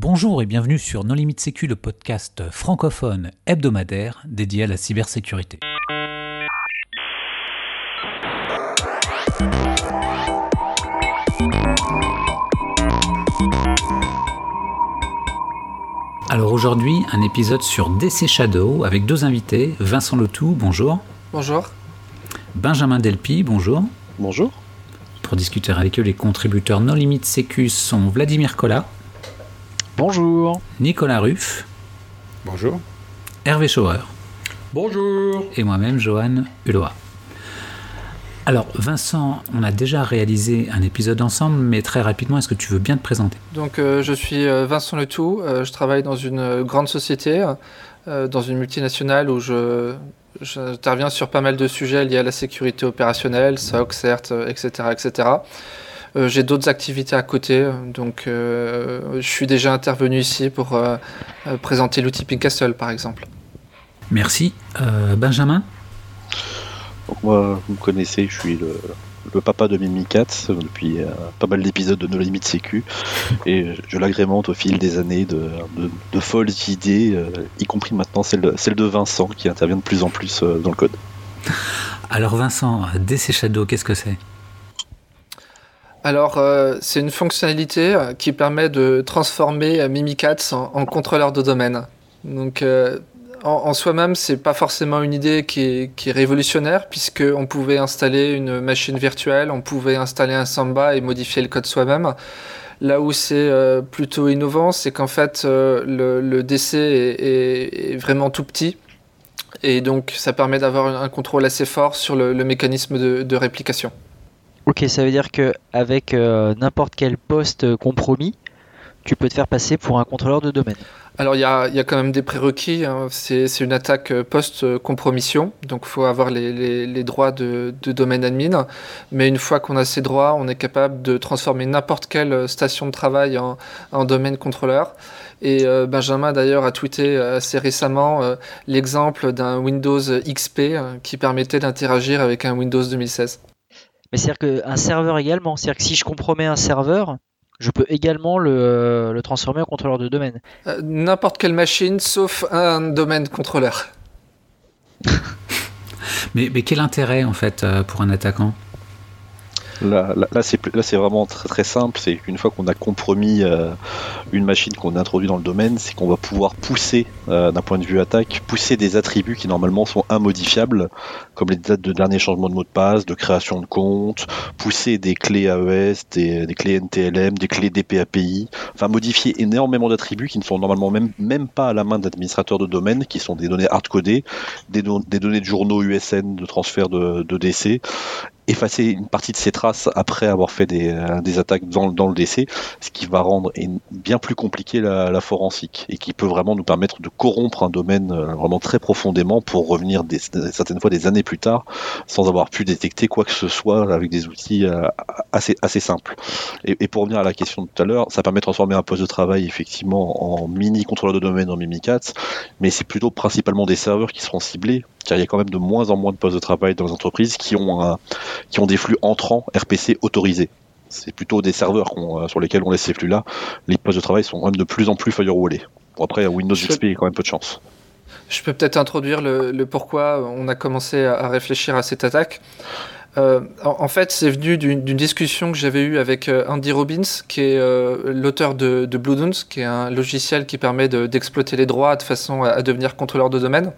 Bonjour et bienvenue sur Non Limite Sécu, le podcast francophone hebdomadaire dédié à la cybersécurité. Alors aujourd'hui, un épisode sur DC Shadow avec deux invités, Vincent Letou, bonjour. Bonjour. Benjamin Delpi, bonjour. Bonjour. Pour discuter avec eux, les contributeurs Non Limite Sécu sont Vladimir Collat. Bonjour. Nicolas Ruff. Bonjour. Hervé Schauer. Bonjour. Et moi-même, Johan Hulot. Alors, Vincent, on a déjà réalisé un épisode ensemble, mais très rapidement, est-ce que tu veux bien te présenter? Donc, euh, je suis euh, Vincent Letou, euh, je travaille dans une grande société, dans une multinationale où je, j'interviens sur pas mal de sujets liés à la sécurité opérationnelle, SOC, CERT, etc. etc. j'ai d'autres activités à côté, donc je suis déjà intervenu ici pour présenter l'outil Pinkastle, par exemple. Merci. Benjamin? Donc moi, vous me connaissez, je suis le, papa de Mimikats depuis euh, pas mal d'épisodes de No Limit Sécu et je l'agrémente au fil des années de, folles idées, euh, y compris maintenant celle de, celle de Vincent qui intervient de plus en plus euh, dans le code. Alors Vincent, DC Shadow, qu'est-ce que c'est? Alors, c'est une fonctionnalité qui permet de transformer Mimikatz en, contrôleur de domaine. Donc, en, soi-même, c'est pas forcément une idée qui est, révolutionnaire, puisqu'on pouvait installer une machine virtuelle, on pouvait installer un Samba et modifier le code soi-même. Là où c'est euh, plutôt innovant, c'est qu'en fait, euh, le, DC est, vraiment tout petit. Et donc, ça permet d'avoir un contrôle assez fort sur le, mécanisme de, réplication. Ok, ça veut dire qu'avec euh, n'importe quel poste compromis, tu peux te faire passer pour un contrôleur de domaine. Alors il y a, quand même des prérequis, hein. c'est une attaque euh, post-compromission, donc il faut avoir les, droits de, domaine admin, mais une fois qu'on a ces droits, on est capable de transformer n'importe quelle euh, station de travail en, domaine contrôleur. Et euh, Benjamin d'ailleurs a tweeté assez récemment l'exemple d'un Windows XP qui permettait d'interagir avec un Windows 2016. Mais c'est-à-dire qu'un serveur également, c'est-à-dire que si je compromets un serveur, je peux également le, le transformer en contrôleur de domaine. Euh, n'importe quelle machine, sauf un domaine contrôleur. mais, mais, quel intérêt en fait euh, pour un attaquant? Là, là, c'est vraiment très, très simple. C'est qu'une fois qu'on a compromis euh, une machine qu'on introduit dans le domaine, c'est qu'on va pouvoir pousser, euh, d'un point de vue attaque, pousser des attributs qui normalement sont immodifiables, comme les dates de dernier changement de mot de passe, de création de compte, pousser des clés AES, des, clés NTLM, des clés DPAPI, enfin modifier énormément d'attributs qui ne sont normalement même, même pas à la main d'administrateurs de domaine, qui sont des données hardcodées, des, des données de journaux USN de transfert de, de DC, effacer une partie de ses traces après avoir fait des, euh, des attaques dans, dans, le DC, ce qui va rendre bien plus compliqué la, la, forensique et qui peut vraiment nous permettre de corrompre un domaine euh, vraiment très profondément pour revenir des, certaines fois des années plus tard sans avoir pu détecter quoi que ce soit avec des outils euh, assez, assez simples. Et, et pour revenir à la question de tout à l'heure, ça permet de transformer un poste de travail effectivement en mini contrôleur de domaine en Mimikatz, mais c'est plutôt principalement des serveurs qui seront ciblés car il y a quand même de moins en moins de postes de travail dans les entreprises qui ont, un, qui ont des flux entrants RPC autorisés. C'est plutôt des serveurs euh, sur lesquels on laisse ces flux-là. Les postes de travail sont quand même de plus en plus firewallés. Bon, après, Windows XP, il y a quand même peu de chance. Je peux peut-être introduire le, pourquoi on a commencé à, réfléchir à cette attaque. Euh, en, fait, c'est venu d'une discussion que j'avais eue avec euh, Andy Robbins, qui est l'auteur de, de Blue qui est un logiciel qui permet d'exploiter les droits de façon à devenir contrôleur de domaine.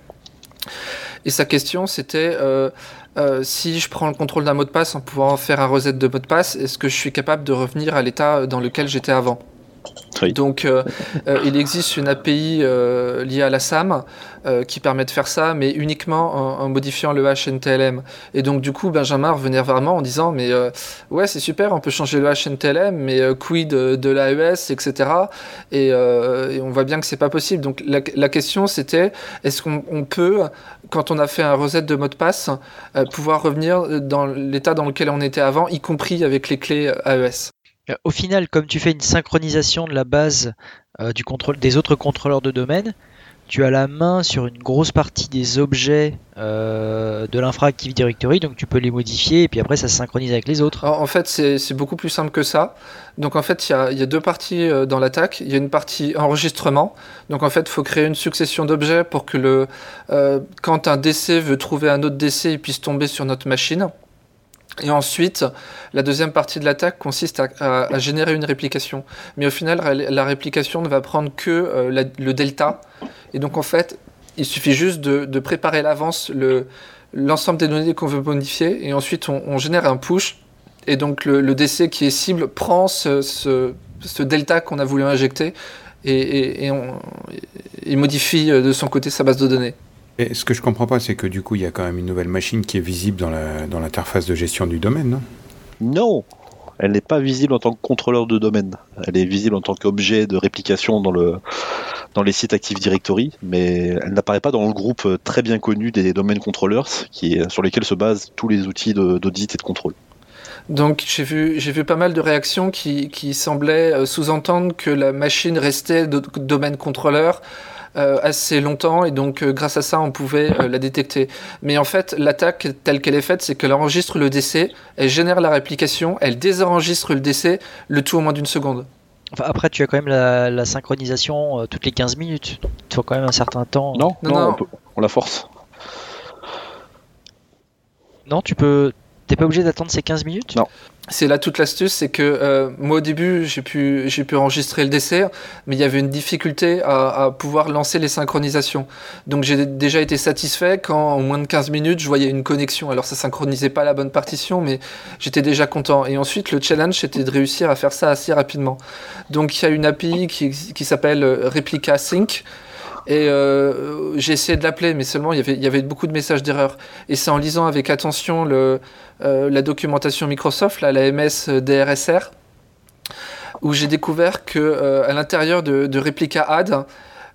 Et sa question, c'était euh, euh, si je prends le contrôle d'un mot de passe en pouvant faire un reset de mot de passe, est-ce que je suis capable de revenir à l'état dans lequel j'étais avant? Donc, euh, euh, il existe une API euh, liée à la SAM qui permet de faire ça, mais uniquement en, modifiant le HNTLM. Et donc, du coup, Benjamin revenait vraiment en disant Mais ouais, c'est super, on peut changer le HNTLM, mais quid de, l'AES, etc. Et, on voit bien que c'est pas possible. Donc, la, la question, c'était Est-ce qu'on peut, quand on a fait un reset de mot de passe, pouvoir revenir dans l'état dans lequel on était avant, y compris avec les clés AES au final, comme tu fais une synchronisation de la base euh, du contrôle, des autres contrôleurs de domaine, tu as la main sur une grosse partie des objets euh, de l'infra-Active Directory, donc tu peux les modifier et puis après ça se synchronise avec les autres. En, fait, c'est beaucoup plus simple que ça. Donc en fait, il y a, deux parties euh, dans l'attaque. Il y a une partie enregistrement. Donc en fait, il faut créer une succession d'objets pour que le, euh, quand un DC veut trouver un autre DC, il puisse tomber sur notre machine. Et ensuite, la deuxième partie de l'attaque consiste à, générer une réplication. Mais au final, la- réplication ne va prendre que euh, le delta. Et donc, en fait, il suffit juste de, de préparer l'avance le- l'ensemble des données qu'on veut modifier. Et ensuite, on, génère un push. Et donc, le, le DC qui est cible prend ce, delta qu'on a voulu injecter et, il modifie euh, de son côté sa base de données. Et ce que je comprends pas, c'est que du coup, il y a quand même une nouvelle machine qui est visible dans l'interface de gestion du domaine, non? Non Elle n'est pas visible en tant que contrôleur de domaine. Elle est visible en tant qu'objet de réplication dans, le, dans les sites Active Directory, mais elle n'apparaît pas dans le groupe très bien connu des domaines controllers, qui est, sur lesquels se basent tous les outils d'audit et de contrôle. Donc j'ai vu, j'ai vu pas mal de réactions qui, qui semblaient euh, sous-entendre que la machine restait de domaine contrôleur euh, assez longtemps et donc euh, grâce à ça on pouvait euh, la détecter. Mais en fait l'attaque telle qu'elle est faite c'est qu'elle enregistre le DC, elle génère la réplication, elle désenregistre le DC, le tout en moins d'une seconde. Enfin, après, tu as quand même la, la synchronisation euh, toutes les 15 minutes. Donc, il faut quand même un certain temps. Non, Non, non, non. On, peut- on la force. Non, tu peux. T'es pas obligé d'attendre ces 15 minutes? Non. C'est là toute l'astuce, c'est que euh, moi au début j'ai pu, j'ai pu enregistrer le DC, mais il y avait une difficulté à, à pouvoir lancer les synchronisations. Donc j'ai déjà été satisfait quand en moins de 15 minutes je voyais une connexion. Alors ça synchronisait pas la bonne partition, mais j'étais déjà content. Et ensuite le challenge c'était de réussir à faire ça assez rapidement. Donc il y a une API qui, qui s'appelle euh, Replica Sync. Et euh, j'ai essayé de l'appeler, mais seulement il y avait, beaucoup de messages d'erreur. Et c'est en lisant avec attention euh, la documentation Microsoft, la MS DRSR, où j'ai découvert que euh, à l'intérieur de, de Replica Add,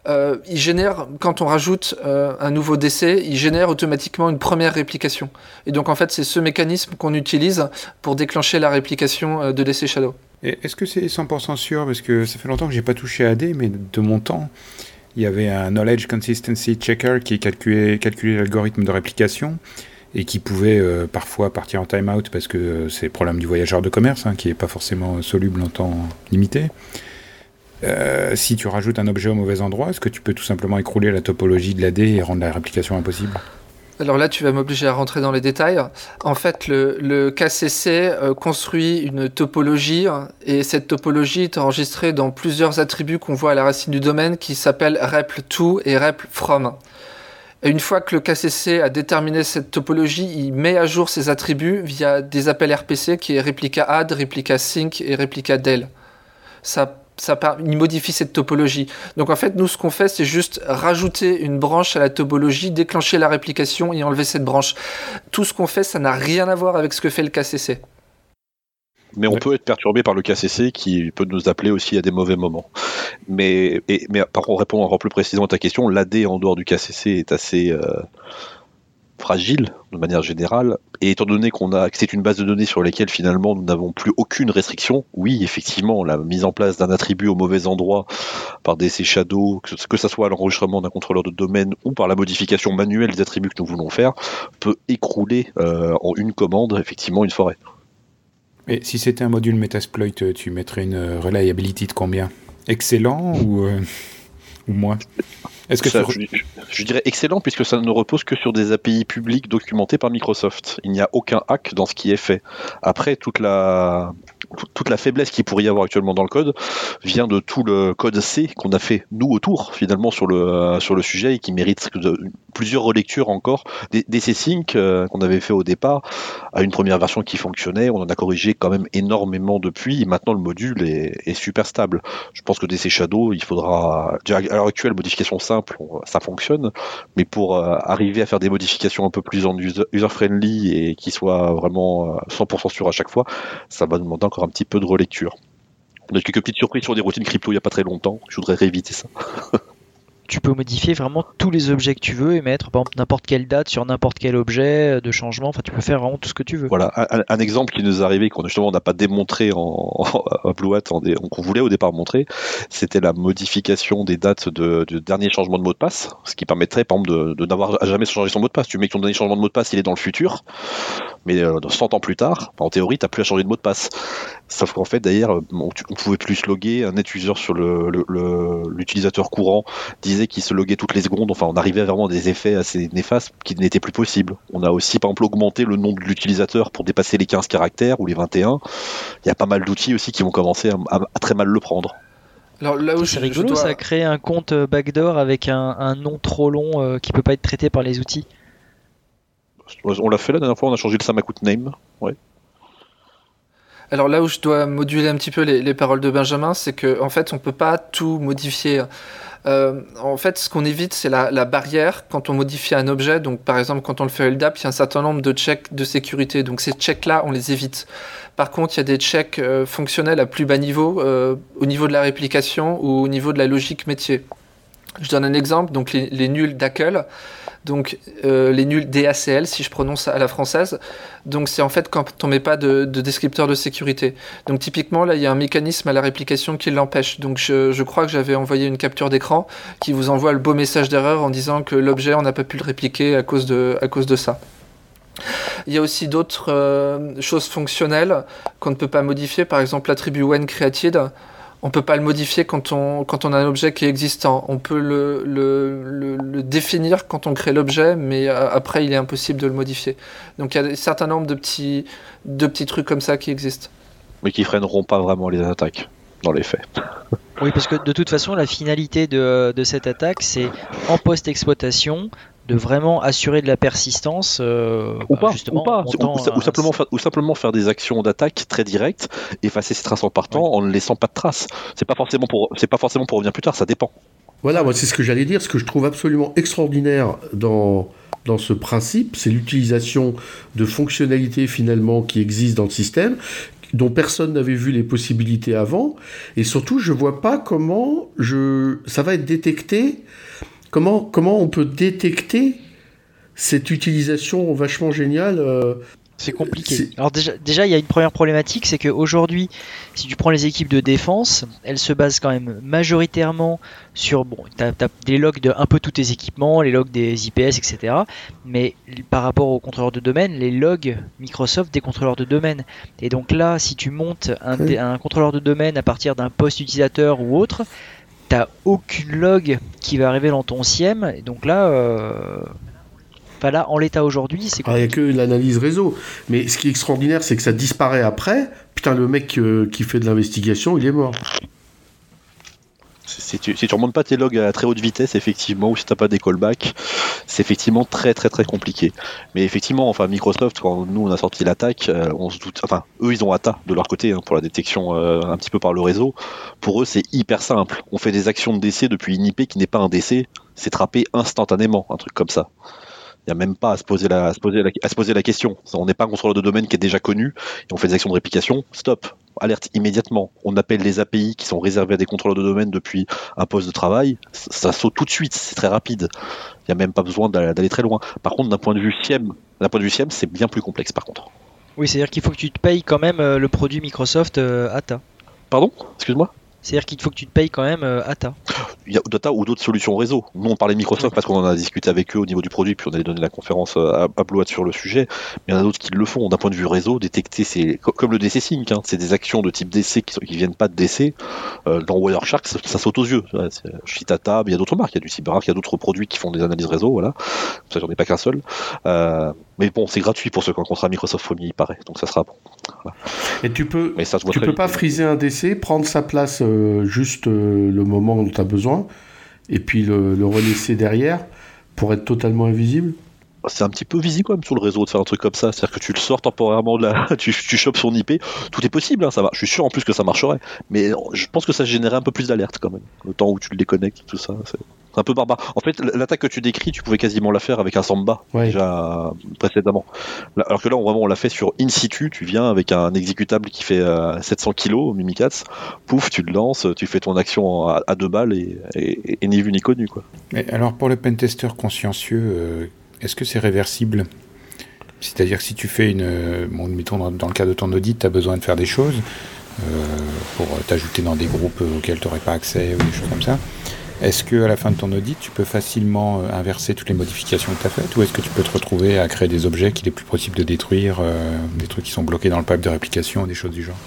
euh, il génère, quand on rajoute euh, un nouveau DC, il génère automatiquement une première réplication. Et donc en fait, c'est ce mécanisme qu'on utilise pour déclencher la réplication de DC Shadow. Est-ce que c'est 100% sûr? Parce que ça fait longtemps que j'ai pas touché à AD, mais de mon temps, il y avait un Knowledge Consistency Checker qui calculait, l'algorithme de réplication et qui pouvait euh, parfois partir en timeout parce que c'est le problème du voyageur de commerce, hein, qui n'est pas forcément soluble en temps limité. Euh, si tu rajoutes un objet au mauvais endroit, est-ce que tu peux tout simplement écrouler la topologie de l'AD et rendre la réplication impossible? Alors là, tu vas m'obliger à rentrer dans les détails. En fait, le, KCC euh, construit une topologie et cette topologie est enregistrée dans plusieurs attributs qu'on voit à la racine du domaine qui s'appellent repl2 et repl-from. Et une fois que le KCC a déterminé cette topologie, il met à jour ses attributs via des appels RPC qui est replica add, replica sync et replica del. Ça, il modifie cette topologie. Donc en fait, nous, ce qu'on fait, c'est juste rajouter une branche à la topologie, déclencher la réplication et enlever cette branche. Tout ce qu'on fait, ça n'a rien à voir avec ce que fait le KCC. Mais on Ouais. peut être perturbé par le KCC qui peut nous appeler aussi à des mauvais moments. Mais, et- mais par contre, répondant encore plus précisément à ta question, l'AD en dehors du KCC est assez euh, fragile de manière générale. Et étant donné qu'on a que c'est une base de données sur laquelle finalement nous n'avons plus aucune restriction, oui, effectivement, la mise en place d'un attribut au mauvais endroit par DC Shadow, que que ça soit l'enregistrement d'un contrôleur de domaine ou par la modification manuelle des attributs que nous voulons faire, peut écrouler euh, en une commande effectivement une forêt. Et si c'était un module Metasploit, euh, tu mettrais une euh, reliability de combien? Excellent ou, ou moins? Est-ce que Ça, tu... je, je dirais excellent puisque ça ne repose que sur des API publiques documentées par Microsoft. Il n'y a aucun hack dans ce qui est fait. Après, toute la, tout- toute la faiblesse qu'il pourrait y avoir actuellement dans le code vient de tout le code C qu'on a fait nous autour finalement sur le, euh, sur le sujet et qui mérite plusieurs relectures encore. Des, des C-Sync euh, qu'on avait fait au départ à une première version qui fonctionnait, on en a corrigé quand même énormément depuis et maintenant le module est, est super stable. Je pense que DC Shadow, il faudra. À l'heure actuelle, modification simple, ça fonctionne, mais pour euh, arriver à faire des modifications un peu plus en user- user-friendly et qui soient vraiment euh, 100% sûres à chaque fois, ça va demander encore un petit peu de relecture. On a eu quelques petites surprises sur des routines crypto il n'y a pas très longtemps, je voudrais rééviter ça. tu peux modifier vraiment tous les objets que tu veux et mettre n'importe quelle date sur n'importe quel objet de changement. Enfin, tu peux faire vraiment tout ce que tu veux. Voilà, un, exemple qui nous est arrivé qu'on justement n'a pas démontré en, Hat, qu'on voulait au départ montrer, c'était la modification des dates de, dernier changement de mot de passe, ce qui permettrait par exemple de, n'avoir jamais changé son mot de passe. Tu mets que ton dernier changement de mot de passe, il est dans le futur, mais 100 euh, ans plus tard, en théorie, tu n'as plus à changer de mot de passe. Sauf qu'en fait, d'ailleurs, on, pouvait plus loguer. Un net user sur l'utilisateur courant disait qu'il se loguait toutes les secondes. Enfin, on arrivait vraiment à des effets assez néfastes qui n'étaient plus possibles. On a aussi, par exemple, augmenté le nombre de l'utilisateur pour dépasser les 15 caractères ou les 21. Il y a pas mal d'outils aussi qui vont commencer à, très mal le prendre. Alors là où c'est rigolo, ça a créé un compte euh, backdoor avec un, nom trop long euh, qui peut pas être traité par les outils. On l'a fait la dernière fois, on a changé le Samakut name. Alors là où je dois moduler un petit peu les, paroles de Benjamin, c'est qu'en en fait, on peut pas tout modifier. Euh, en fait, ce qu'on évite, c'est la, barrière quand on modifie un objet. Donc, par exemple, quand on le fait LDAP, il y a un certain nombre de checks de sécurité. Donc, ces checks-là, on les évite. Par contre, il y a des checks euh, fonctionnels à plus bas niveau, euh, au niveau de la réplication ou au niveau de la logique métier. Je donne un exemple. Donc, les, nuls d'ACL donc euh, les nuls DACL si je prononce à la française. Donc c'est en fait quand on met pas de, descripteur de sécurité. Donc typiquement là il y a un mécanisme à la réplication qui l'empêche. Donc je, crois que j'avais envoyé une capture d'écran qui vous envoie le beau message d'erreur en disant que l'objet on n'a pas pu le répliquer à cause de, à cause de ça. Il y a aussi d'autres euh, choses fonctionnelles qu'on ne peut pas modifier, par exemple l'attribut when created on peut pas le modifier quand on, quand on a un objet qui est existant. On peut le, le, définir quand on crée l'objet, mais euh, après, il est impossible de le modifier. Donc il y a un certain nombre de petits, de petits trucs comme ça qui existent. Mais qui freineront pas vraiment les attaques, dans les faits. Oui, parce que de toute façon, la finalité de, de cette attaque, c'est en post-exploitation de vraiment assurer de la persistance euh, ou pas, ou, pas. Ou, simplement faire, ou simplement faire des actions d'attaque très directes effacer ses traces en partant en ne laissant pas de traces. C'est pas forcément pour c'est pas forcément pour revenir plus tard ça dépend. Voilà moi c'est ce que j'allais dire. Ce que je trouve absolument extraordinaire dans dans ce principe c'est l'utilisation de fonctionnalités finalement qui existent dans le système dont personne n'avait vu les possibilités avant. Et surtout je vois pas comment je ça va être détecté Comment, on peut détecter cette utilisation vachement géniale euh, c'est compliqué. Alors déjà, il y a une première problématique, c'est qu'aujourd'hui, si tu prends les équipes de défense, elles se basent quand même majoritairement sur, bon, tu as, des logs de un peu tous tes équipements, les logs des IPS, etc. Mais par rapport aux contrôleurs de domaine, les logs Microsoft des contrôleurs de domaine. Et donc là, si tu montes un, un contrôleur de domaine à partir d'un poste utilisateur ou autre, t'as aucune log qui va arriver dans ton SIEM. Et donc là, euh... là en l'état aujourd'hui, c'est. Il n'y a que l'analyse réseau. Mais ce qui est extraordinaire, c'est que ça disparaît après. Putain, le mec euh, qui fait de l'investigation, il est mort si tu, si tu remontes pas tes logs à très haute vitesse, effectivement, ou si t'as pas des callbacks, c'est effectivement très très très compliqué. Mais effectivement, enfin Microsoft, quand nous on a sorti l'attaque, euh, on se doute, enfin eux ils ont ATA de leur côté hein, pour la détection euh, un petit peu par le réseau. Pour eux c'est hyper simple. On fait des actions de décès depuis une IP qui n'est pas un décès, c'est trappé instantanément, un truc comme ça. Il n'y a même pas poser la, à se poser la question. On n'est pas un contrôleur de domaine qui est déjà connu et on fait des actions de réplication. Stop alerte immédiatement. On appelle les API qui sont réservés à des contrôleurs de domaine depuis un poste de travail, ça saute tout de suite, c'est très rapide. Il n'y a même pas besoin d'aller très loin. Par contre, d'un point de vue SIEM, d'un point de vue SIEM, c'est bien plus complexe par contre. Oui, c'est-à-dire qu'il faut que tu te payes quand même euh, le produit Microsoft euh, ATA. Pardon? Excuse-moi? C'est-à-dire qu'il faut que tu te payes quand même euh, ATA. Il y a Data ou d'autres solutions réseau. Nous, on parlait Microsoft parce qu'on en a discuté avec eux au niveau du produit, puis on allait donner la conférence euh, à, à sur le sujet. Mais il y en a d'autres qui le font. D'un point de vue réseau, détecter, c'est comme le DC Sync, hein. c'est des actions de type DC qui, ne viennent pas de DC. Euh, dans Wireshark, ça, saute aux yeux. Shitata, il y a d'autres marques, il y a du CyberArk, il y a d'autres produits qui font des analyses réseau, voilà. Ça, j'en ai pas qu'un seul. Mais bon, c'est gratuit pour ceux qui ont un contrat Microsoft Premier, il paraît. Donc ça sera bon. Et tu peux, tu peux pas friser un DC, prendre sa place euh, juste euh, le moment où tu as besoin, et puis le, le relaisser derrière pour être totalement invisible c'est un petit peu visible quand même sur le réseau de faire un truc comme ça. C'est-à-dire que tu le sors temporairement de la. tu, tu chopes son IP. Tout est possible, hein, ça va. Je suis sûr en plus que ça marcherait. Mais je pense que ça générait un peu plus d'alerte quand même. Le temps où tu le déconnectes, tout ça. C'est un peu barbare. En fait, l'attaque que tu décris, tu pouvais quasiment la faire avec un samba déjà précédemment. Alors que là, on, vraiment, on l'a fait sur in situ. Tu viens avec un exécutable qui fait 700 kg, Mimikatz. Pouf, tu le lances, tu fais ton action à, deux balles et, ni vu ni connu. Quoi. Alors, pour le pentester consciencieux, euh, est-ce que c'est réversible? C'est-à-dire que si tu fais une. Bon, mettons, dans, le cas de ton audit, tu as besoin de faire des choses euh, pour t'ajouter dans des groupes auxquels tu n'aurais pas accès ou des choses comme ça. Est-ce que à la fin de ton audit, tu peux facilement euh, inverser toutes les modifications que tu as faites ou est-ce que tu peux te retrouver à créer des objets qu'il est plus possible de détruire, euh, des trucs qui sont bloqués dans le pipe de réplication, des choses du genre?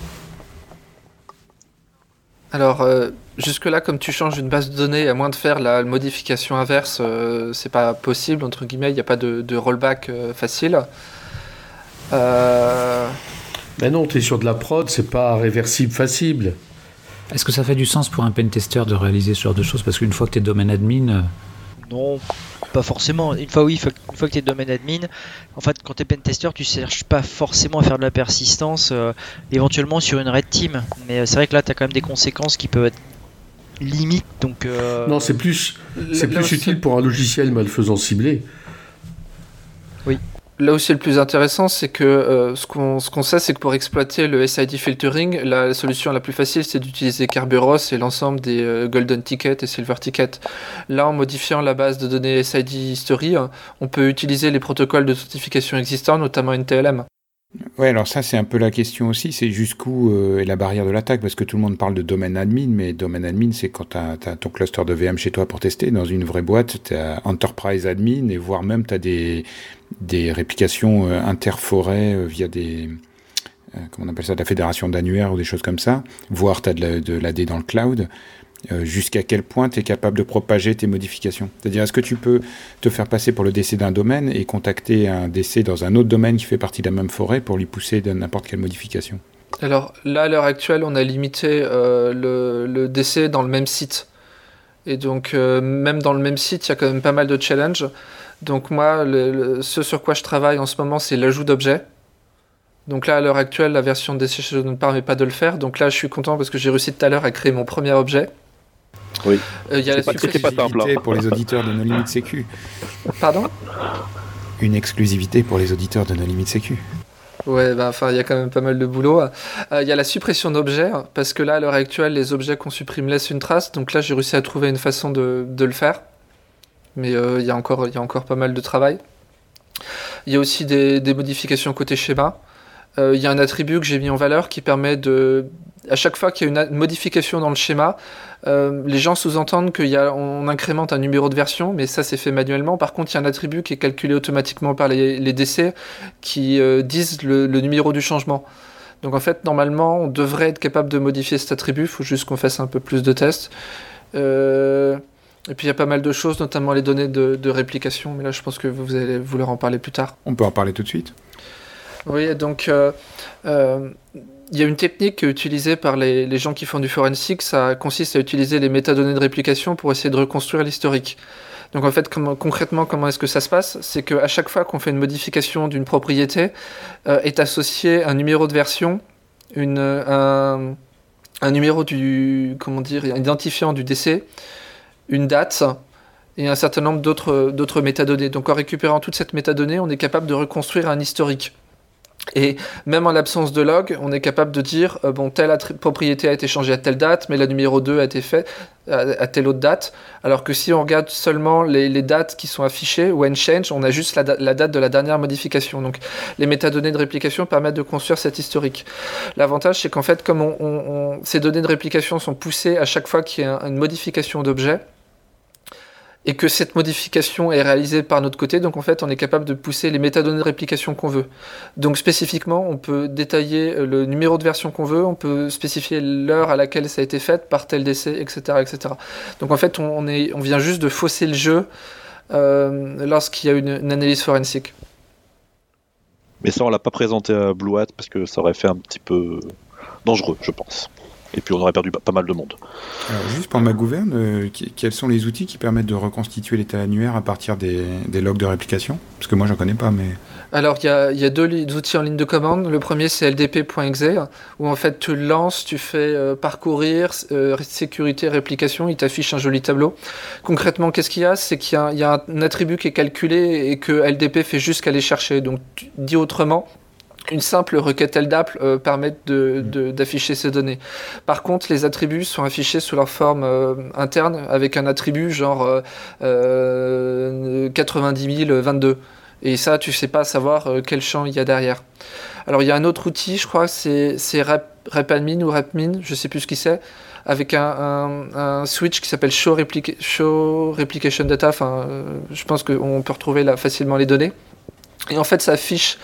Alors, euh, jusque-là, comme tu changes une base de données, à moins de faire la modification inverse, c'est pas possible, entre guillemets, il n'y a pas de, de rollback facile. Mais non, tu es sur de la prod, c'est pas réversible facile. Est-ce que ça fait du sens pour un pentester de réaliser ce genre de choses? Parce qu'une fois que tu es domaine admin. Euh, non, pas forcément. Une fois, oui, une fois que tu es domaine admin, en fait, quand tu es pentester, tu cherches pas forcément à faire de la persistance, euh, éventuellement sur une red team. Mais euh, c'est vrai que là, tu as quand même des conséquences qui peuvent être limites. Donc, Non, c'est plus, c'est plus utile pour un logiciel malfaisant ciblé. Oui. Là aussi, le plus intéressant, c'est que euh, ce qu'on sait, c'est que pour exploiter le SID filtering, la solution la plus facile, c'est d'utiliser Kerberos et l'ensemble des euh, Golden Tickets et Silver Tickets. Là, en modifiant la base de données SID History, on peut utiliser les protocoles d'authentification existants, notamment NTLM. Ouais, alors ça c'est un peu la question aussi, c'est jusqu'où euh, est la barrière de l'attaque, parce que tout le monde parle de domaine admin, mais domaine admin c'est quand tu as, ton cluster de VM chez toi pour tester, dans une vraie boîte, tu as enterprise admin, et voire même tu as des, réplications euh, interforêts euh, via des... comment on appelle ça, de la fédération d'annuaires ou des choses comme ça, voire tu as de l'AD dans le cloud. Euh, jusqu'à quel point tu es capable de propager tes modifications. C'est-à-dire, est-ce que tu peux te faire passer pour le décès d'un domaine et contacter un décès dans un autre domaine qui fait partie de la même forêt pour lui pousser de n'importe quelle modification? Alors là, à l'heure actuelle, on a limité euh, le, décès dans le même site. Et donc, euh, même dans le même site, il y a quand même pas mal de challenges. Donc moi, ce sur quoi je travaille en ce moment, c'est l'ajout d'objets. Donc là, à l'heure actuelle, la version DC ne permet pas de le faire. Donc là, je suis content parce que j'ai réussi tout à l'heure à créer mon premier objet. Oui. Euh, il y a la pas, hein. pour les auditeurs de nos limites sécu. Pardon? Une exclusivité pour les auditeurs de nos limites sécu. Ouais, bah, enfin, il y a quand même pas mal de boulot. Euh, il y a la suppression d'objets, parce que là, à l'heure actuelle, les objets qu'on supprime laissent une trace. Donc là, j'ai réussi à trouver une façon de, le faire. Mais euh, il y, a encore, y a encore pas mal de travail. Il y a aussi des, des modifications côté schéma. Il y a un attribut que j'ai mis en valeur qui permet de, à chaque fois qu'il y a une modification dans le schéma, euh, les gens sous-entendent qu'on incrémente un numéro de version, mais ça c'est fait manuellement. Par contre, il y a un attribut qui est calculé automatiquement par les, décès qui euh, disent le, numéro du changement. Donc en fait, normalement, on devrait être capable de modifier cet attribut, il faut juste qu'on fasse un peu plus de tests. Euh, et puis il y a pas mal de choses, notamment les données de, réplication, mais là je pense que vous allez vouloir en parler plus tard. On peut en parler tout de suite. Oui, donc il y a une technique utilisée par les, gens qui font du forensic, ça consiste à utiliser les métadonnées de réplication pour essayer de reconstruire l'historique. Donc en fait, concrètement, comment est-ce que ça se passe? C'est qu'à chaque fois qu'on fait une modification d'une propriété, euh, est associé un numéro de version, un, numéro du, comment dire, un identifiant du décès, une date et un certain nombre d'autres métadonnées. Donc en récupérant toute cette métadonnée, on est capable de reconstruire un historique. Et même en l'absence de log, on est capable de dire euh, bon telle propriété a été changée à telle date, mais la numéro 2 a été faite à, telle autre date. Alors que si on regarde seulement les, dates qui sont affichées, when change, on a juste la, date de la dernière modification. Donc les métadonnées de réplication permettent de construire cet historique. L'avantage, c'est qu'en fait, comme ces données de réplication sont poussées à chaque fois qu'il y a une modification d'objet, et que cette modification est réalisée par notre côté. Donc en fait, on est capable de pousser les métadonnées de réplication qu'on veut. Donc spécifiquement, on peut détailler euh, le numéro de version qu'on veut, on peut spécifier l'heure à laquelle ça a été fait par tel décès, etc. Donc en fait, on, est, on vient juste de fausser le jeu euh, lorsqu'il y a une, une, analyse forensique. Mais ça, on l'a pas présenté à Blue Hat parce que ça aurait fait un petit peu dangereux, je pense. Et puis on aurait perdu pas mal de monde. juste pour ma gouverne, euh, quels sont les outils qui permettent de reconstituer l'état annuaire à partir des, logs de réplication? Parce que moi j'en connais pas, mais... Alors il y a, y a, deux outils en ligne de commande. Le premier c'est ldp.exe, où en fait tu lances, tu fais euh, parcourir, euh, sécurité, réplication, il t'affiche un joli tableau. Concrètement, qu'est-ce qu'il y a? C'est qu'il y, y, a un attribut qui est calculé et que LDP fait juste qu'aller chercher. Donc dit autrement, une simple requête LDAP euh, permet d'afficher ces données. Par contre, les attributs sont affichés sous leur forme euh, interne avec un attribut genre euh, 90 022. Et ça, tu sais pas savoir euh, quel champ il y a derrière. Alors, il y a un autre outil, je crois, c'est RepAdmin ou RepMin, je sais plus ce qui c'est, avec un, switch qui s'appelle show, show, Replication Data. Enfin, je pense qu'on peut retrouver là facilement les données. Et en fait, ça affiche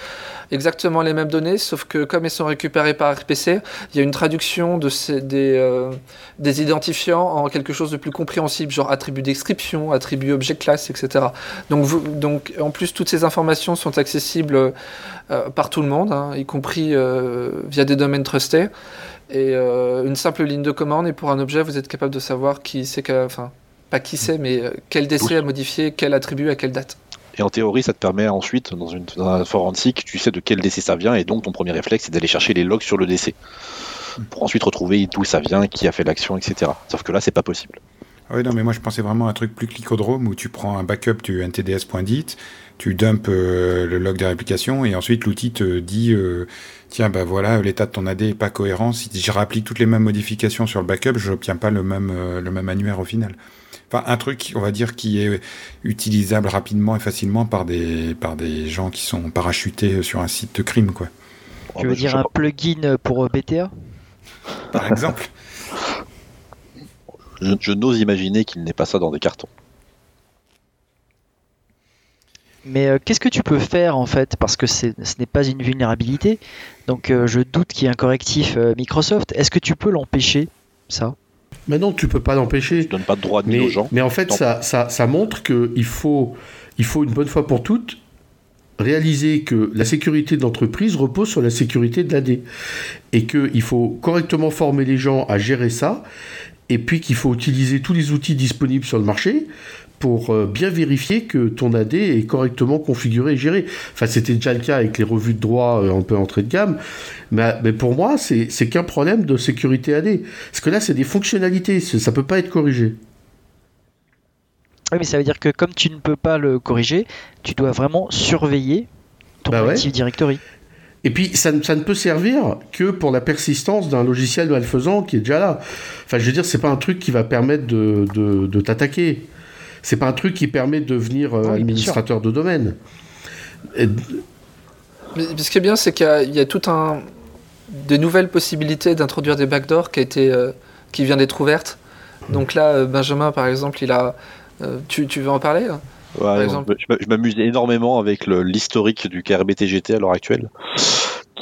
exactement les mêmes données, sauf que comme elles sont récupérées par RPC, il y a une traduction de ces, des, euh, des identifiants en quelque chose de plus compréhensible, genre attribut description, attribut objet class, etc. Donc, vous, donc en plus, toutes ces informations sont accessibles euh, par tout le monde, hein, y compris euh, via des domaines trustés. Et une simple ligne de commande, et pour un objet, vous êtes capable de savoir qui c'est, enfin, pas qui c'est, mais quel DC a modifié, quel attribut à quelle date. Et en théorie, ça te permet ensuite, dans, une, un forensique, tu sais de quel décès ça vient, et donc ton premier réflexe, c'est d'aller chercher les logs sur le décès. Pour ensuite retrouver d'où ça vient, qui a fait l'action, etc. Sauf que là, c'est pas possible. Ah oui, non, mais moi je pensais vraiment à un truc plus clicodrome où tu prends un backup du ntds.dit, tu dumps euh, le log de réplication et ensuite l'outil te dit euh, tiens, bah voilà, l'état de ton AD est pas cohérent. Si je rapplique toutes les mêmes modifications sur le backup, je n'obtiens pas le même, euh, le même annuaire au final un truc, on va dire, qui est utilisable rapidement et facilement par des, par des gens qui sont parachutés sur un site de crime, quoi. Tu veux dire un plugin pour BTA Par exemple. Je, n'ose imaginer qu'il n'ait pas ça dans des cartons. Mais euh, qu'est-ce que tu peux faire en fait? Parce que ce n'est pas une vulnérabilité. Donc euh, je doute qu'il y ait un correctif euh, Microsoft. Est-ce que tu peux l'empêcher ça? Mais non, tu peux pas l'empêcher. Je donne pas de droit de mais, aux gens. Mais en fait, ça, ça, ça, montre qu'il faut, il faut une bonne fois pour toutes réaliser que la sécurité de l'entreprise repose sur la sécurité de l'AD et qu'il faut correctement former les gens à gérer ça et puis qu'il faut utiliser tous les outils disponibles sur le marché pour euh, bien vérifier que ton AD est correctement configuré et géré. Enfin, c'était déjà le cas avec les revues de droit euh, un peu entrée de gamme, mais, mais pour moi, c'est qu'un problème de sécurité AD. Parce que là, c'est des fonctionnalités, ça peut pas être corrigé. Oui, mais ça veut dire que comme tu ne peux pas le corriger, tu dois vraiment surveiller ton bah Active Directory. Et puis, ça, ça, ne peut servir que pour la persistance d'un logiciel malfaisant qui est déjà là. Enfin, je veux dire, c'est pas un truc qui va permettre de, de, de t'attaquer c'est pas un truc qui permet de devenir euh, administrateur de domaine. Mais, ce qui est bien, c'est qu'il y, a tout un des nouvelles possibilités d'introduire des backdoors qui a été euh, qui vient d'être ouverte. Donc là, euh, Benjamin, par exemple, il a. tu, veux en parler hein, Je m'amuse énormément avec l'historique du KRBTGT à l'heure actuelle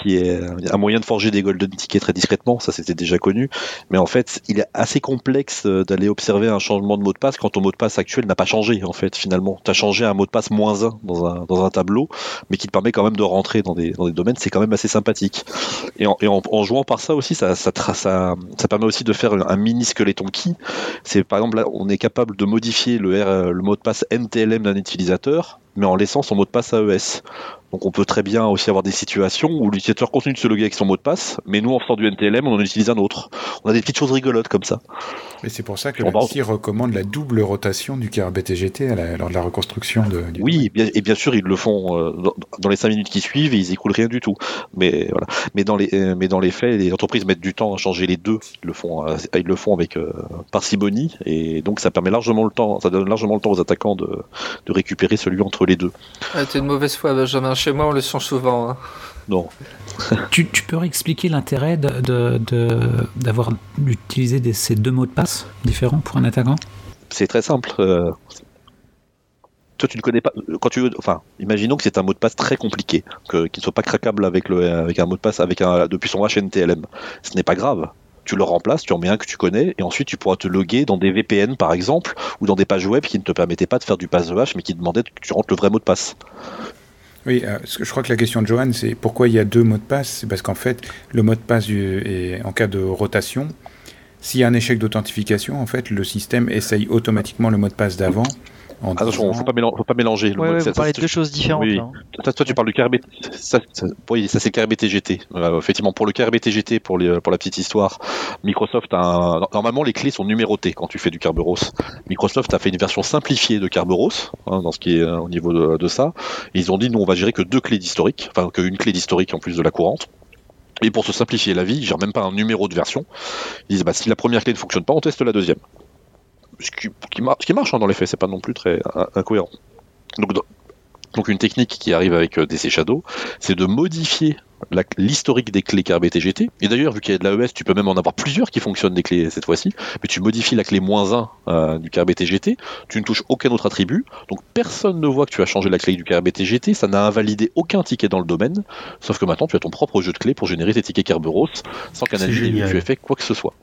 qui est un moyen de forger des golden tickets très discrètement, ça c'était déjà connu, mais en fait il est assez complexe euh, d'aller observer un changement de mot de passe quand ton mot de passe actuel n'a pas changé en fait finalement. Tu as changé un mot de passe moins 1 dans un, dans un tableau, mais qui te permet quand même de rentrer dans des, dans des domaines, c'est quand même assez sympathique. Et en, jouant par ça aussi, ça, ça, ça, permet aussi de faire un mini skeleton key. C'est par exemple là, on est capable de modifier le, le mot de passe NTLM d'un utilisateur mais en laissant son mot de passe AES. Donc on peut très bien aussi avoir des situations où l'utilisateur continue de se loguer avec son mot de passe, mais nous en faisant du NTLM, on en utilise un autre. On a des petites choses rigolotes comme ça. Et c'est pour ça que l'ANSI recommande la double rotation du KRBTGT lors de la reconstruction de. Oui, et bien sûr ils le font euh, dans, les 5 minutes qui suivent et ils écoulent rien du tout. Mais voilà. Mais dans les euh, mais dans les faits, les entreprises mettent du temps à changer les deux. Ils le font euh, ils le font avec parcimonie et donc ça permet largement le temps, ça donne largement le temps aux attaquants de, de récupérer celui entre les deux. Ah, T'es une mauvaise foi, Benjamin. Chez moi, on le change souvent. Hein. Non. tu, peux réexpliquer l'intérêt d'avoir de, utilisé ces deux mots de passe différents pour un attaquant? C'est très simple. Euh, toi, tu ne connais pas. Quand tu veux, enfin, imaginons que c'est un mot de passe très compliqué, qu'il ne soit pas craquable avec, le, avec un mot de passe avec un, depuis son HNTLM. Ce n'est pas grave tu le remplaces, tu en mets un que tu connais, et ensuite tu pourras te loguer dans des VPN par exemple, ou dans des pages web qui ne te permettaient pas de faire du pass de hash, mais qui demandaient que tu rentres le vrai mot de passe. Oui, euh, je crois que la question de Johan, c'est pourquoi il y a deux mots de passe? C'est parce qu'en fait, le mot de passe est, en cas de rotation, S'il y a un échec d'authentification, en fait, le système essaye automatiquement le mot de passe d'avant. Attention, faut pas, mélanger, faut pas mélanger. Le ouais, vous parlez de deux choses différentes. Oui. Toi, toi, tu parles du KRB. Ça, ça, oui, ça c'est le KRB TGT. effectivement, pour le KRB TGT, pour, les, pour la petite histoire, Microsoft a un... Normalement, les clés sont numérotées quand tu fais du Kerberos. Microsoft a fait une version simplifiée de Kerberos, hein, dans ce qui est euh, au niveau de, de ça. Et ils ont dit, nous, on va gérer que deux clés d'historique, enfin, qu'une clé d'historique en plus de la courante. Et pour se simplifier la vie, ils gèrent même pas un numéro de version. Ils disent, bah, si la première clé ne fonctionne pas, on teste la deuxième ce qui, qui, marche hein, dans les faits, c'est pas non plus très incohérent. Donc, donc une technique qui arrive avec euh, DC Shadow, c'est de modifier l'historique des clés KRBTGT. Et d'ailleurs, vu qu'il y a de l'AES, tu peux même en avoir plusieurs qui fonctionnent des clés cette fois-ci. Mais tu modifies la clé moins 1 euh, du KRBTGT, tu ne touches aucun autre attribut. Donc personne ne voit que tu as changé la clé du KRBTGT, ça n'a invalidé aucun ticket dans le domaine. Sauf que maintenant, tu as ton propre jeu de clés pour générer tes tickets Kerberos sans qu'un tu aies fait quoi que ce soit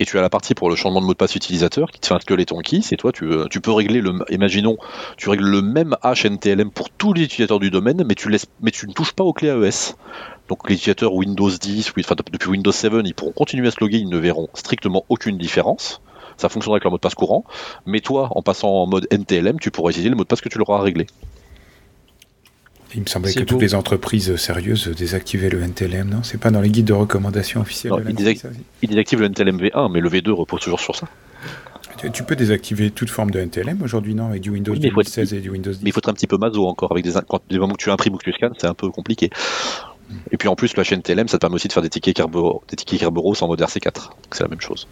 et tu as la partie pour le changement de mot de passe utilisateur qui te fait un skeleton key, c'est toi, tu, euh, tu, peux régler le, imaginons, tu règles le même HNTLM pour tous les utilisateurs du domaine, mais tu, ne touches pas aux clés AES. Donc les utilisateurs Windows 10, enfin, depuis Windows 7, ils pourront continuer à se loguer, ils ne verront strictement aucune différence. Ça fonctionnera avec leur mot de passe courant, mais toi, en passant en mode NTLM, tu pourras utiliser le mot de passe que tu leur as réglé. Il me semblait que toutes les entreprises sérieuses désactivaient le NTLM, non? C'est pas dans les guides de recommandation officiels de ils, ils, désactivent le NTLM V1, mais le V2 repose toujours sur ça. Tu, peux désactiver toute forme de NTLM aujourd'hui, non? Avec du Windows 2016 et du Windows 10. Mais il faut être un petit peu maso encore. Avec des, quand, du moment que tu imprimes ou que tu scannes, c'est un peu compliqué. Et puis en plus, la chaîne NTLM, ça te permet aussi de faire des tickets, Kerberos, des tickets Kerberos en mode RC4. C'est la même chose.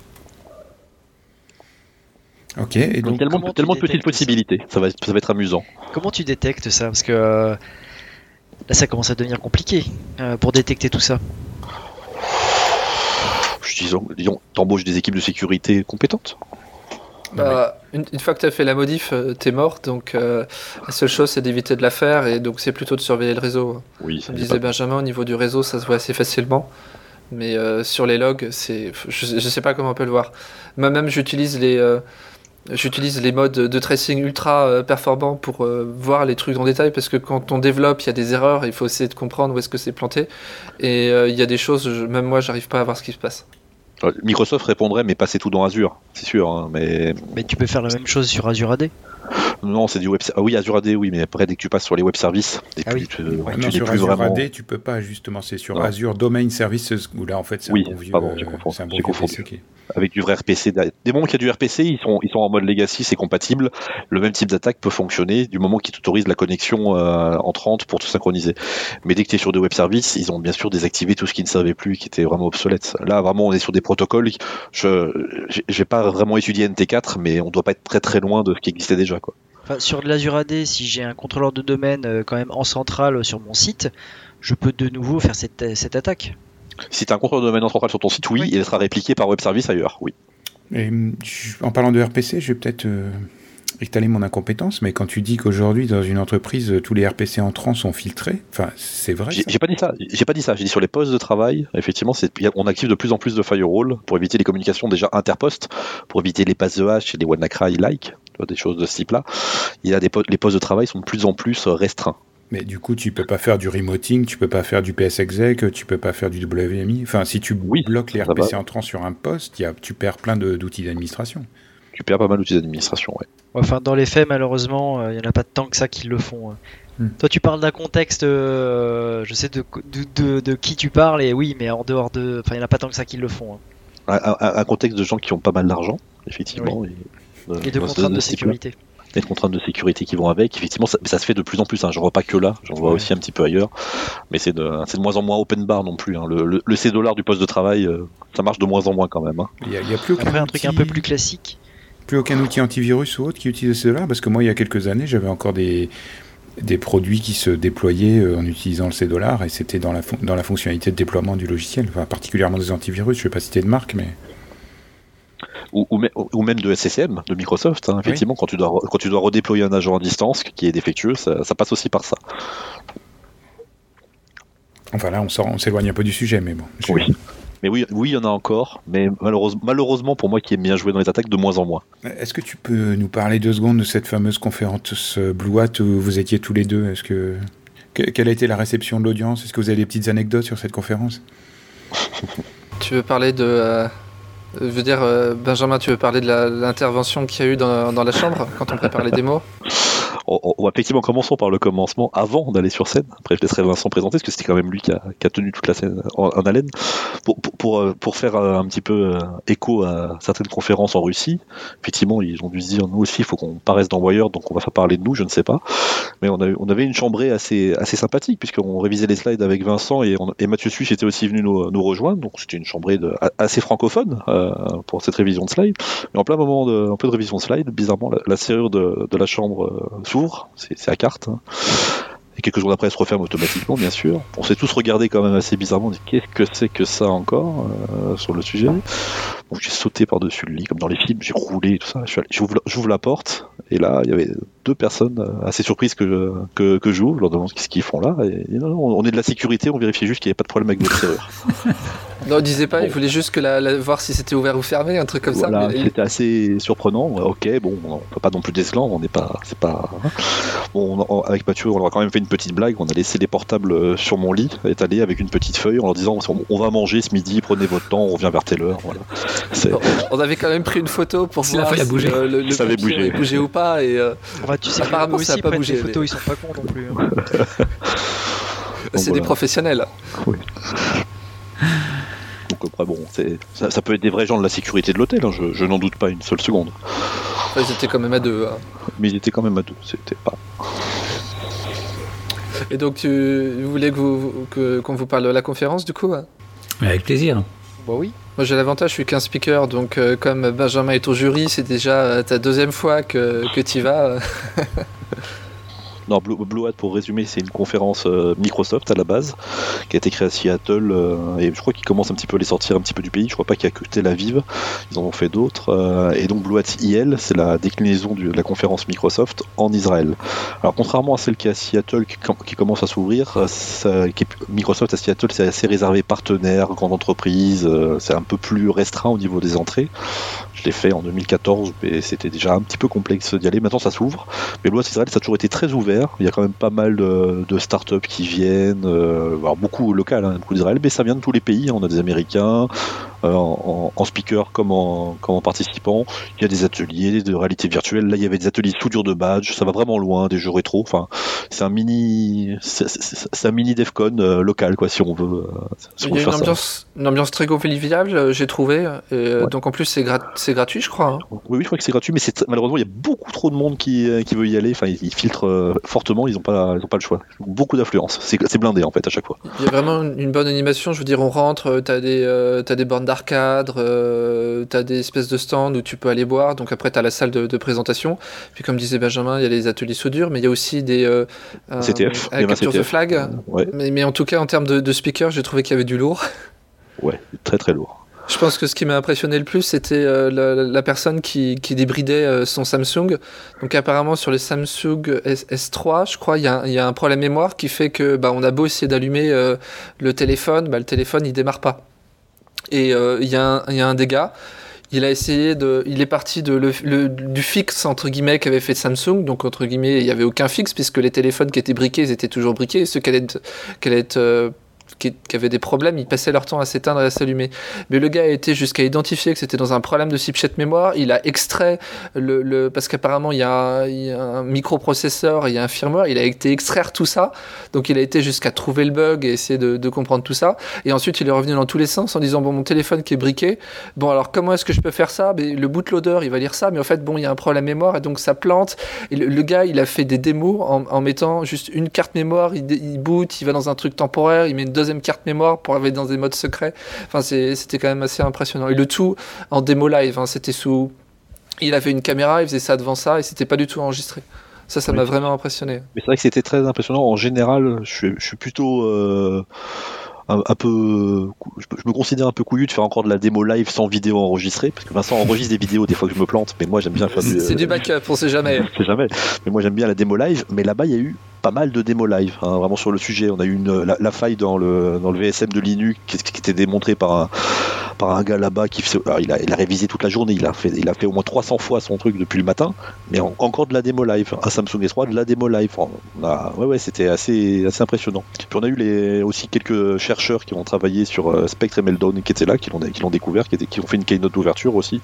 Ok, et donc, tellement, tellement de petites possibilités, ça va, ça va être amusant. Comment tu détectes ça? Parce que euh, Là, ça commence à devenir compliqué euh, pour détecter tout ça. Je disons, disons t'embauches des équipes de sécurité compétentes. Bah, une, fois que tu as fait la modif, euh, t'es mort, donc euh, la seule chose c'est d'éviter de la faire, et donc c'est plutôt de surveiller le réseau. Oui, Comme disait Benjamin, au niveau du réseau, ça se voit assez facilement, mais sur les logs, c'est, je, ne sais pas comment on peut le voir. Moi-même, j'utilise les, J'utilise les modes de tracing ultra euh, performants pour euh, voir les trucs en détail parce que quand on développe, il y a des erreurs, il faut essayer de comprendre où est-ce que c'est planté. Et euh, il y a des choses, même moi, j'arrive pas à voir ce qui se passe. Microsoft répondrait, mais passez tout dans Azure, c'est sûr. Hein, mais... mais tu peux faire la même chose sur Azure AD non, c'est du web. Ah oui, Azure AD, oui, mais après, dès que tu passes sur les web services, ah oui. tu, non, sur Azure vraiment... AD, tu peux pas, justement. C'est sur Azure Domain Services où là, en fait, c'est oui, un bon vieux. Pardon, confondu. un bon vieux Avec du vrai RPC. Des moments qu'il y a du RPC, ils sont, ils sont en mode legacy, c'est compatible. Le même type d'attaque peut fonctionner du moment qu'ils t'autorisent la connexion euh, entrante pour tout synchroniser. Mais dès que tu es sur des web services, ils ont bien sûr désactivé tout ce qui ne servait plus, qui était vraiment obsolète. Là, vraiment, on est sur des protocoles. Je n'ai pas vraiment étudié NT4, mais on doit pas être très très loin de ce qui existait déjà. Quoi sur de l'Azure AD, si j'ai un contrôleur de domaine euh, quand même en centrale sur mon site, je peux de nouveau faire cette, attaque. Si tu as un contrôleur de domaine en centrale sur ton site, oui, il sera répliqué par web service ailleurs, oui. en parlant de RPC, je vais peut-être euh, étaler mon incompétence, mais quand tu dis qu'aujourd'hui dans une entreprise tous les RPC entrants sont filtrés, enfin c'est vrai. J'ai pas dit ça. J'ai pas dit ça. J'ai dit sur les postes de travail, effectivement, on active de plus en plus de firewall pour éviter les communications déjà interpostes, pour éviter les passes de hash et les WannaCry like des choses de ce type-là. Il y a des les postes de travail sont de plus en plus restreints. Mais du coup, tu peux pas faire du remoting, tu peux pas faire du PSExec, tu peux pas faire du WMI. Enfin, si tu bloques les RPC entrants sur un poste, y a, tu perds plein d'outils d'administration. Tu perds pas mal d'outils d'administration, ouais. Enfin, dans les faits, malheureusement, il euh, y en a pas tant que ça qui le font. Hein. Hmm. Toi, tu parles d'un contexte, euh, je sais de, de, de, qui tu parles, et oui, mais en dehors de. Enfin, il n'y en a pas tant que ça qui le font. Hein. Un, contexte de gens qui ont pas mal d'argent, effectivement. Et de contraintes de sécurité. Et de contraintes de sécurité qui vont avec. Effectivement, ça, se fait de plus en plus. Hein. J'en vois pas que là, j'en vois aussi un petit peu ailleurs. Mais c'est de, de, moins en moins open bar non plus. Hein. Le, le, C dollar du poste de travail, euh, ça marche de moins en moins quand même. Hein. Il y a, plus Après, un truc un peu plus classique. Plus aucun outil antivirus ou autre qui utilise C dollar? Parce que moi, il y a quelques années, j'avais encore des, des produits qui se déployaient euh, en utilisant le C dollar et c'était dans la, dans la fonctionnalité de déploiement du logiciel, enfin, particulièrement des antivirus. Je ne vais pas citer de marque, mais ou, même de SSM, de Microsoft. Hein, effectivement, quand, tu dois, quand tu dois redéployer un agent à distance qui est défectueux, ça, passe aussi par ça. Enfin là, on s'éloigne un peu du sujet, mais bon. Oui. Mais oui, oui, il y en a encore, mais malheureusement, malheureusement pour moi qui aime bien jouer dans les attaques, de moins en moins. Est-ce que tu peux nous parler deux secondes de cette fameuse conférence Blue Hat où vous étiez tous les deux? Est-ce que quelle a été la réception de l'audience? Est-ce que vous avez des petites anecdotes sur cette conférence? Tu veux parler de. Euh, je veux dire, euh, Benjamin, tu veux parler de l'intervention qu'il y a eu dans, dans la chambre quand on prépare les démos? On, va effectivement commençons par le commencement avant d'aller sur scène. Après, je laisserai Vincent présenter parce que c'était quand même lui qui a, tenu toute la scène en, haleine. Pour, euh, faire euh, un petit peu euh, écho à certaines conférences en Russie, effectivement, ils ont dû se dire nous aussi, il faut qu'on paraisse Wire, donc on va faire parler de nous, je ne sais pas. Mais on, on avait une chambrée assez, assez sympathique puisqu'on révisait les slides avec Vincent et, Mathieu Suisse était aussi venu nous, rejoindre. Donc c'était une chambrée assez francophone pour cette révision de slides. Mais en plein moment de, un peu de révision de slides, bizarrement, la, serrure de la chambre c'est à carte. Et quelques jours après, elle se referme automatiquement, bien sûr. On s'est tous regardé quand même assez bizarrement, on dit qu'est-ce que c'est que ça encore euh, sur le sujet? Donc j'ai sauté par-dessus le lit, comme dans les films, j'ai roulé, tout ça. J'ouvre la porte, et là, il y avait deux personnes euh, assez surprises que, que, que j'ouvre, leur demande ce qu'ils font là. Et, on est de la sécurité, on vérifie juste qu'il n'y avait pas de problème avec votre serrure. Non, disait pas, il voulait juste que la, voir si c'était ouvert ou fermé, un truc comme ça. C'était assez surprenant. Ok, bon, on peut pas non plus d'esclandre, on n'est pas, c'est pas. Hein. Bon, avec Mathieu, on a quand même fait une petite blague. On a laissé les portables euh, sur mon lit, étalés avec une petite feuille, en leur disant on va manger ce midi, prenez votre temps, on revient vers telle heure. Voilà. On avait quand même pris une photo pour si voir si bougé. Euh, le, ça avait bougé. bougé ou pas. Et euh, tu sais, apparemment aussi, ça pas bougé. Les photos, ils sont pas cons non plus. Hein. C'est des professionnels. Oui. Donc après, bon, ça, ça, peut être des vrais gens de la sécurité de l'hôtel, hein, je, n'en doute pas une seule seconde. ils étaient quand même à deux. Hein. Mais ils étaient quand même à deux, c'était pas. Et donc, tu voulais qu'on que, vous parle de la conférence du coup Avec plaisir. Bah oui. Moi j'ai l'avantage, je suis qu'un speaker, donc euh, comme Benjamin est au jury, c'est déjà euh, ta deuxième fois que, que tu y vas. Non, Blue, Hat, pour résumer, c'est une conférence euh, Microsoft à la base, qui a été créée à Seattle, euh, et je crois qu'ils commencent un petit peu à les sortir un petit peu du pays. Je crois pas qu'il y a que Tel Aviv, ils en ont fait d'autres. Euh, et donc Blue Hat IL, c'est la déclinaison de la conférence Microsoft en Israël. Alors contrairement à celle qui est à Seattle, qui, commence à s'ouvrir, Microsoft à Seattle, c'est assez réservé partenaires, grandes entreprises, c'est un peu plus restreint au niveau des entrées. Je l'ai fait en 2014, mais c'était déjà un petit peu complexe d'y aller. Maintenant, ça s'ouvre. Mais l'Ouest Israël, ça a toujours été très ouvert. Il y a quand même pas mal de, de startups qui viennent, euh, beaucoup locales, hein, beaucoup d'Israël, mais ça vient de tous les pays. On a des Américains, euh, en, speaker comme en, comme en participant. Il y a des ateliers de réalité virtuelle. Là, il y avait des ateliers soudure de badge. Ça va vraiment loin, des jeux rétro. Enfin, c'est un mini, c'est un mini Defcon euh, local, quoi, si on veut. il y a une ambiance, une ambiance, très conviviale, j'ai trouvé. Donc en plus, c'est c'est gratuit, je crois. Hein. Oui, oui, je crois que c'est gratuit, mais malheureusement, il y a beaucoup trop de monde qui, euh, qui veut y aller. Enfin, ils, filtrent euh, fortement, ils n'ont pas, ils ont pas le choix. Beaucoup d'affluence. C'est blindé, en fait, à chaque fois. Il y a vraiment une bonne animation. Je veux dire, on rentre, euh, tu as, des, as des bornes d'arcade, tu as des espèces de stands où tu peux aller boire. Donc après, tu as la salle de, présentation. Puis, comme disait Benjamin, il y a les ateliers soudure, mais il y a aussi des. CTF. capture de flag. Mais, mais, en tout cas, en termes de, de speakers, j'ai trouvé qu'il y avait du lourd. Ouais, très très lourd. Je pense que ce qui m'a impressionné le plus, c'était euh, la, personne qui, qui débridait euh, son Samsung. Donc apparemment sur les Samsung S, 3 je crois, il y, a, un problème mémoire qui fait que bah, on a beau essayer d'allumer euh, le téléphone, bah, le téléphone il démarre pas. Et il y, a un dégât. Il a essayé de, il est parti de le, du fixe entre guillemets qu'avait fait Samsung, donc entre guillemets il n'y avait aucun fixe puisque les téléphones qui étaient briqués ils étaient toujours briqués, et ceux qui allaient être, qui allaient être qui, avaient des problèmes, ils passaient leur temps à s'éteindre et à s'allumer. Mais le gars a été jusqu'à identifier que c'était dans un problème de chipset mémoire. Il a extrait le, parce qu'apparemment il y, a un microprocesseur, il y a un firmware. Il a été extraire tout ça. Donc il a été jusqu'à trouver le bug et essayer de, comprendre tout ça. Et ensuite il est revenu dans tous les sens en disant bon mon téléphone qui est briqué. Bon alors comment est-ce que je peux faire ça? Mais Le bootloader il va lire ça, mais en fait bon il y a un problème mémoire et donc ça plante. Et le, gars il a fait des démos en, mettant juste une carte mémoire. Il, boot, il va dans un truc temporaire, il met une deuxième carte mémoire pour aller dans des modes secrets. Enfin, c'était quand même assez impressionnant. Et le tout en démo live, hein, c'était sous. Il avait une caméra, il faisait ça devant ça et c'était pas du tout enregistré. Ça, ça m'a vraiment impressionné. Mais c'est vrai que c'était très impressionnant. En général, je suis, plutôt. Euh, un, peu, je, me considère un peu couillu de faire encore de la démo live sans vidéo enregistrée, parce que Vincent enregistre des vidéos des fois que je me plante, mais moi j'aime bien faire du. C'est du backup, on sait jamais. on sait jamais. Mais moi j'aime bien la démo live, mais là-bas il y a eu pas mal de démos live, hein, vraiment sur le sujet. On a eu une, la, faille dans le, dans le VSM de Linux qui, qui était démontrée par un, par un gars là-bas qui il, a, il a révisé toute la journée, il a, fait, il a fait au moins 300 fois son truc depuis le matin, mais encore de la démo live. Un Samsung S3, de la démo live. ouais, ouais, c'était assez, assez impressionnant. Puis on a eu les, aussi quelques chercheurs qui ont travaillé sur euh, Spectre et Meldon qui étaient là, qui l'ont découvert, qui, étaient, qui ont fait une keynote d'ouverture aussi.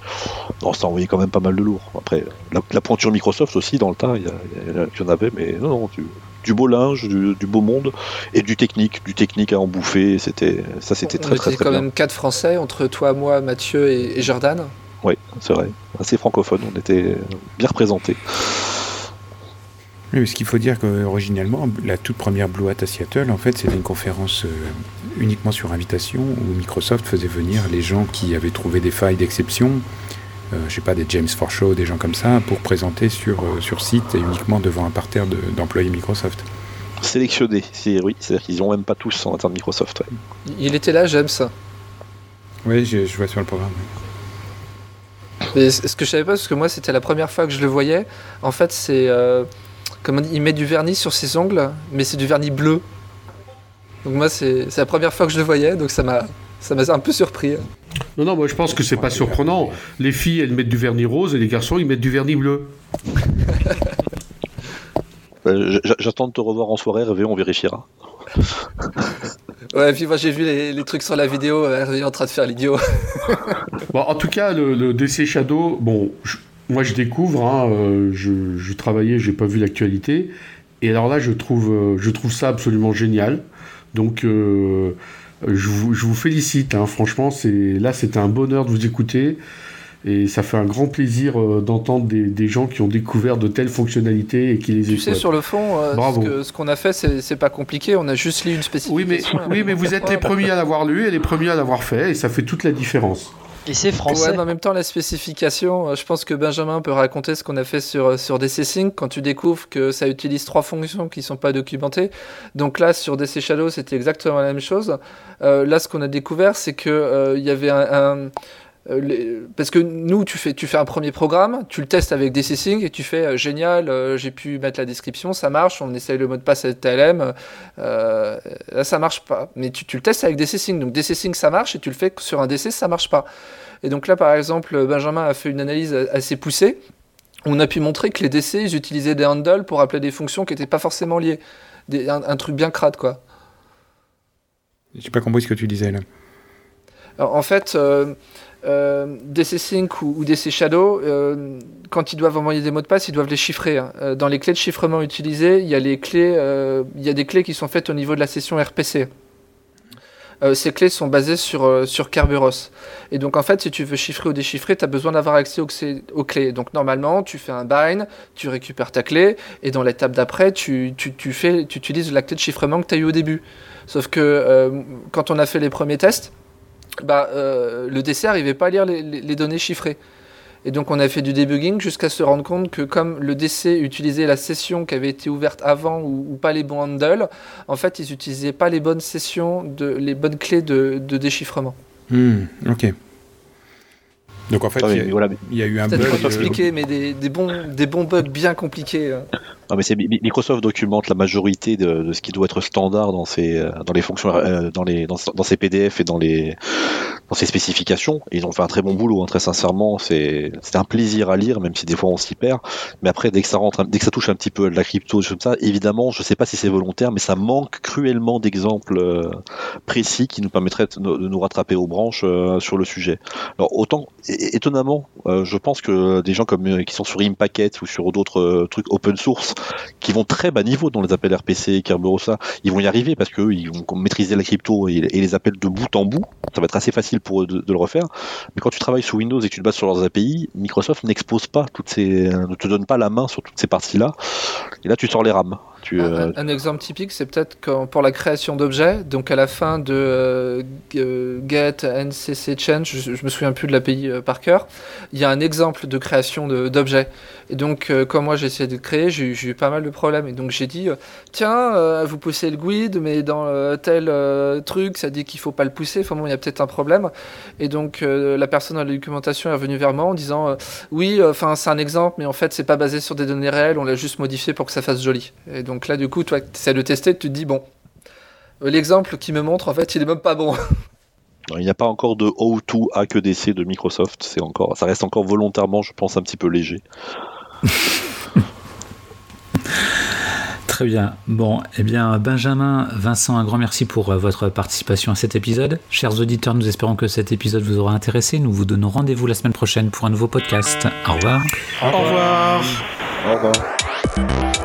Non, ça envoyait quand même pas mal de lourd. Après, la, pointure Microsoft aussi dans le tas, il y, en avait, mais non, non, tu, du beau linge, du, beau monde et du technique, du technique à en bouffer. C'était ça, c'était très, très, très, quand même quatre Français entre toi, moi, Mathieu et, Jordan. Oui, c'est vrai, assez francophone. On était bien représentés. Oui, ce qu'il faut dire qu'originellement, la toute première Blue Hat à Seattle, en fait, c'était une conférence euh, uniquement sur invitation où Microsoft faisait venir les gens qui avaient trouvé des failles d'exception je sais pas, des James Forshaw, des gens comme ça, pour présenter sur, euh, sur site et uniquement devant un parterre d'employés Microsoft. Sélectionné, oui, c'est-à-dire qu'ils n'ont même pas tous en interne Microsoft. Il était là, James Oui, je, vois sur le programme. Mais ce que je savais pas, parce que moi c'était la première fois que je le voyais, en fait c'est. Euh, comment il met du vernis sur ses ongles, mais c'est du vernis bleu. Donc moi c'est la première fois que je le voyais, donc ça m'a ça m'a un peu surpris. Non, non, moi je pense que c'est pas surprenant. Les filles, elles mettent du vernis rose et les garçons, ils mettent du vernis bleu. Euh, j'attends de te revoir en soirée, Hervé, on vérifiera. ouais, puis moi j'ai vu les, trucs sur la vidéo, Hervé est en train de faire l'idiot. bon, en tout cas, le, DC Shadow, bon, moi je découvre, hein, euh, je, je, travaillais, j'ai pas vu l'actualité, et alors là je trouve, euh, je trouve ça absolument génial. Donc je vous, félicite, hein. franchement, là c'était un bonheur de vous écouter. Et ça fait un grand plaisir euh, d'entendre des, gens qui ont découvert de telles fonctionnalités et qui les Tu sais, sur le fond, euh, ce qu'on a fait, c'est pas compliqué. On a juste lu une spécification. Oui, mais, oui, mais vous êtes les premiers à l'avoir lu et les premiers à l'avoir fait, et ça fait toute la différence. Et c'est français. Ouais, en même temps, la spécification, euh, je pense que Benjamin peut raconter ce qu'on a fait sur, euh, sur DC Sync quand tu découvres que ça utilise trois fonctions qui ne sont pas documentées. Donc là, sur DC Shadow, c'était exactement la même chose. Euh, là, ce qu'on a découvert, c'est qu'il il y avait un euh, parce que nous, tu fais, tu fais un premier programme, tu le testes avec DC Sync et tu fais euh, génial, euh, j'ai pu mettre la description, ça marche, on essaye le mot de passe avec TLM, là ça marche pas. Mais tu, tu le testes avec DC Sync, donc DC Sync ça marche et tu le fais sur un DC, ça marche pas. Et donc là, par exemple, Benjamin a fait une analyse assez poussée. On a pu montrer que les DC, ils utilisaient des handles pour appeler des fonctions qui n'étaient pas forcément liées. un, truc bien crade, quoi. J'ai pas compris ce que tu disais là. en fait, euh, DC Sync ou, DC euh, quand ils doivent envoyer des mots de passe, ils doivent les chiffrer. Hein. Euh, dans les clés de chiffrement utilisées, il y a les clés, il y a des clés qui sont faites au niveau de la session RPC. ces clés sont basées sur, sur Kerberos. Et donc en fait, si tu veux chiffrer ou déchiffrer, tu as besoin d'avoir accès aux, clés. Donc normalement, tu fais un bind, tu récupères ta clé, et dans l'étape d'après, tu utilises la clé de chiffrement que tu as eu au début. Sauf que quand on a fait les premiers tests, bah, euh, le DC n'arrivait pas à lire les, données chiffrées. Et donc on a fait du debugging jusqu'à se rendre compte que comme le DC utilisait la session qui avait été ouverte avant ou, pas les bons handles, en fait ils n'utilisaient pas les bonnes sessions, de, les bonnes clés de, déchiffrement. Hmm, ok. Donc en fait, il, y a, eu un bug. Pas expliquer, mais des, bons, des bons bugs bien compliqués. Non, mais Microsoft documente la majorité de, ce qui doit être standard dans ses, euh, dans les fonctions, euh, dans les, dans, dans ses PDF et dans les, dans ses spécifications. ils ont fait un très bon boulot, hein, très sincèrement. C'est, un plaisir à lire, même si des fois on s'y perd. Mais après, dès que ça rentre, dès que ça touche un petit peu de la crypto, comme ça, évidemment, je sais pas si c'est volontaire, mais ça manque cruellement d'exemples euh, précis qui nous permettraient de, nous rattraper aux branches sur le sujet. Alors autant, étonnamment, je pense que des gens comme qui sont sur Impacket ou sur d'autres trucs open source qui vont très bas niveau dans les appels RPC, Kerberos, ils vont y arriver parce qu'eux, ils vont maîtriser la crypto et, les appels de bout en bout. Ça va être assez facile pour eux de, le refaire. Mais quand tu travailles sous Windows et tu te bases sur leurs API, Microsoft n'expose pas toutes ces, ne te donne pas la main sur toutes ces parties-là. Et là, tu sors les rames. Euh, un, exemple typique, c'est peut-être pour la création d'objets, donc à la fin de euh, get ncc change, je, me souviens plus de l'API euh, par cœur, il y a un exemple de création d'objets. Et donc, comme moi j'ai essayé de créer, j'ai eu pas mal de problèmes. Et donc j'ai dit, tiens, vous poussez le guide, mais dans tel truc, ça dit qu'il faut pas le pousser. Enfin bon, il y a peut-être un problème. Et donc la personne dans la documentation est revenue vers moi en disant, oui, enfin c'est un exemple, mais en fait c'est pas basé sur des données réelles, on l'a juste modifié pour que ça fasse joli. Et donc donc là, du coup, toi, tu essaies de tester, tu te dis, bon, l'exemple qui me montre, en fait, il est même pas bon. Il n'y a pas encore de O2 AQDC de Microsoft, c'est encore, ça reste encore volontairement, je pense, un petit peu léger. Très bien. Bon, eh bien, Benjamin, Vincent, un grand merci pour euh, votre participation à cet épisode. Chers auditeurs, nous espérons que cet épisode vous aura intéressé. Nous vous donnons rendez-vous la semaine prochaine pour un nouveau podcast. Au revoir. Au revoir. Au revoir.